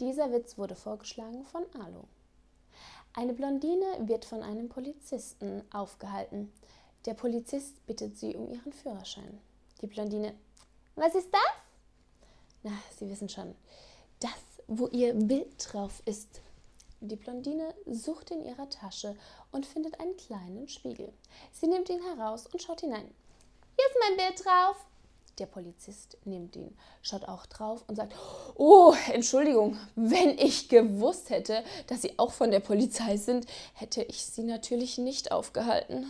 Dieser Witz wurde vorgeschlagen von Alu. Eine Blondine wird von einem Polizisten aufgehalten. Der Polizist bittet sie um ihren Führerschein. Die Blondine, was ist das? Na, Sie wissen schon, das, wo ihr Bild drauf ist. Die Blondine sucht in ihrer Tasche und findet einen kleinen Spiegel. Sie nimmt ihn heraus und schaut hinein. Hier ist mein Bild drauf. Der Polizist nimmt ihn, schaut auch drauf und sagt, oh, Entschuldigung, wenn ich gewusst hätte, dass Sie auch von der Polizei sind, hätte ich Sie natürlich nicht aufgehalten.